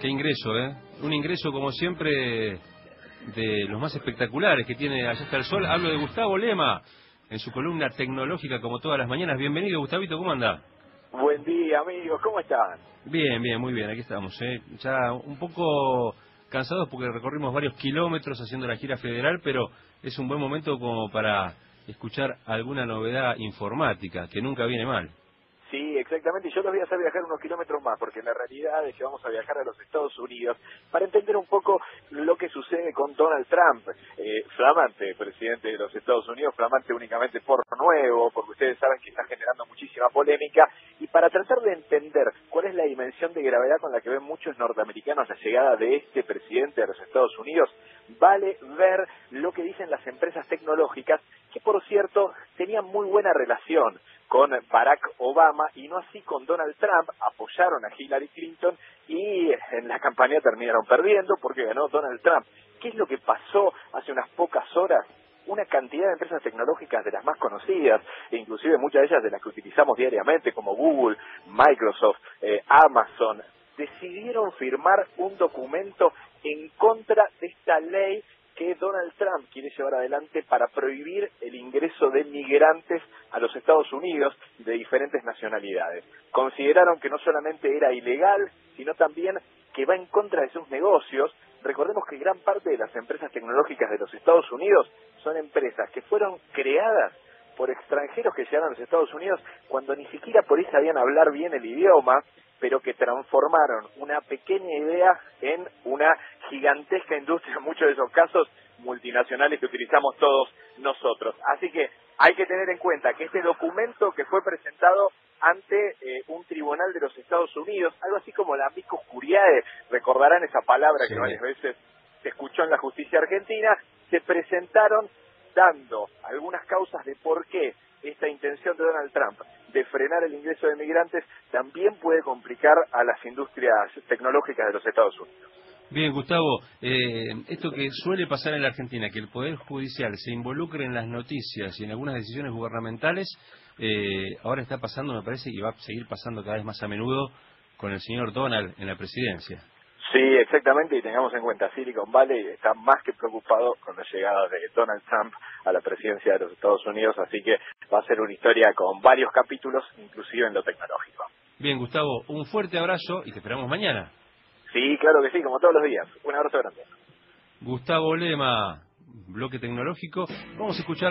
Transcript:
Qué ingreso, ¿eh? Un ingreso, como siempre, de los más espectaculares que tiene Allá está el Sol. Hablo de Gustavo Lema, en su columna tecnológica, como todas las mañanas. Bienvenido, Gustavito, ¿cómo anda? Buen día, amigos, ¿cómo están? Bien, bien, muy bien, aquí estamos. ¿eh? Ya un poco cansados porque recorrimos varios kilómetros haciendo la gira federal, pero es un buen momento como para escuchar alguna novedad informática, que nunca viene mal. Sí, exactamente. Yo los voy a hacer viajar unos kilómetros más, porque la realidad es que vamos a viajar a los Estados Unidos para entender un poco lo que sucede con Donald Trump, eh, flamante presidente de los Estados Unidos, flamante únicamente por nuevo, porque ustedes saben que está generando muchísima polémica, y para tratar de entender cuál es la dimensión de gravedad con la que ven muchos norteamericanos la llegada de este presidente de los Estados Unidos, vale ver lo que dicen las empresas tecnológicas, que por cierto tenían muy buena relación con Barack Obama y no así con Donald Trump, apoyaron a Hillary Clinton y en la campaña terminaron perdiendo porque ganó Donald Trump. ¿Qué es lo que pasó hace unas pocas horas? Una cantidad de empresas tecnológicas de las más conocidas, e inclusive muchas de ellas de las que utilizamos diariamente, como Google, Microsoft, eh, Amazon, decidieron firmar un documento en contra de esta ley que Donald Trump quiere llevar adelante para prohibir el ingreso de migrantes a los Estados Unidos de diferentes nacionalidades. Consideraron que no solamente era ilegal, sino también que va en contra de sus negocios. Recordemos que gran parte de las empresas tecnológicas de los Estados Unidos son empresas que fueron creadas por extranjeros que llegaron a los Estados Unidos cuando ni siquiera por ahí sabían hablar bien el idioma, pero que transformaron una pequeña idea en una gigantesca industria, en muchos de esos casos multinacionales que utilizamos todos nosotros. Así que hay que tener en cuenta que este documento que fue presentado ante eh, un tribunal de los Estados Unidos, algo así como la amicus curiae, recordarán esa palabra que varias veces se escuchó en la justicia argentina, se presentaron dando algunas causas de por qué esta intención de Donald Trump de frenar el ingreso de migrantes también puede complicar a las industrias tecnológicas de los Estados Unidos. Bien, Gustavo, eh, esto que suele pasar en la Argentina, que el Poder Judicial se involucre en las noticias y en algunas decisiones gubernamentales, eh, ahora está pasando, me parece, y va a seguir pasando cada vez más a menudo con el señor Donald en la presidencia. Sí, exactamente, y tengamos en cuenta, Silicon Valley está más que preocupado con la llegada de Donald Trump a la presidencia de los Estados Unidos, así que va a ser una historia con varios capítulos, inclusive en lo tecnológico. Bien, Gustavo, un fuerte abrazo y te esperamos mañana. Sí, claro que sí, como todos los días. Un abrazo grande. Gustavo Lema, bloque tecnológico. Vamos a escuchar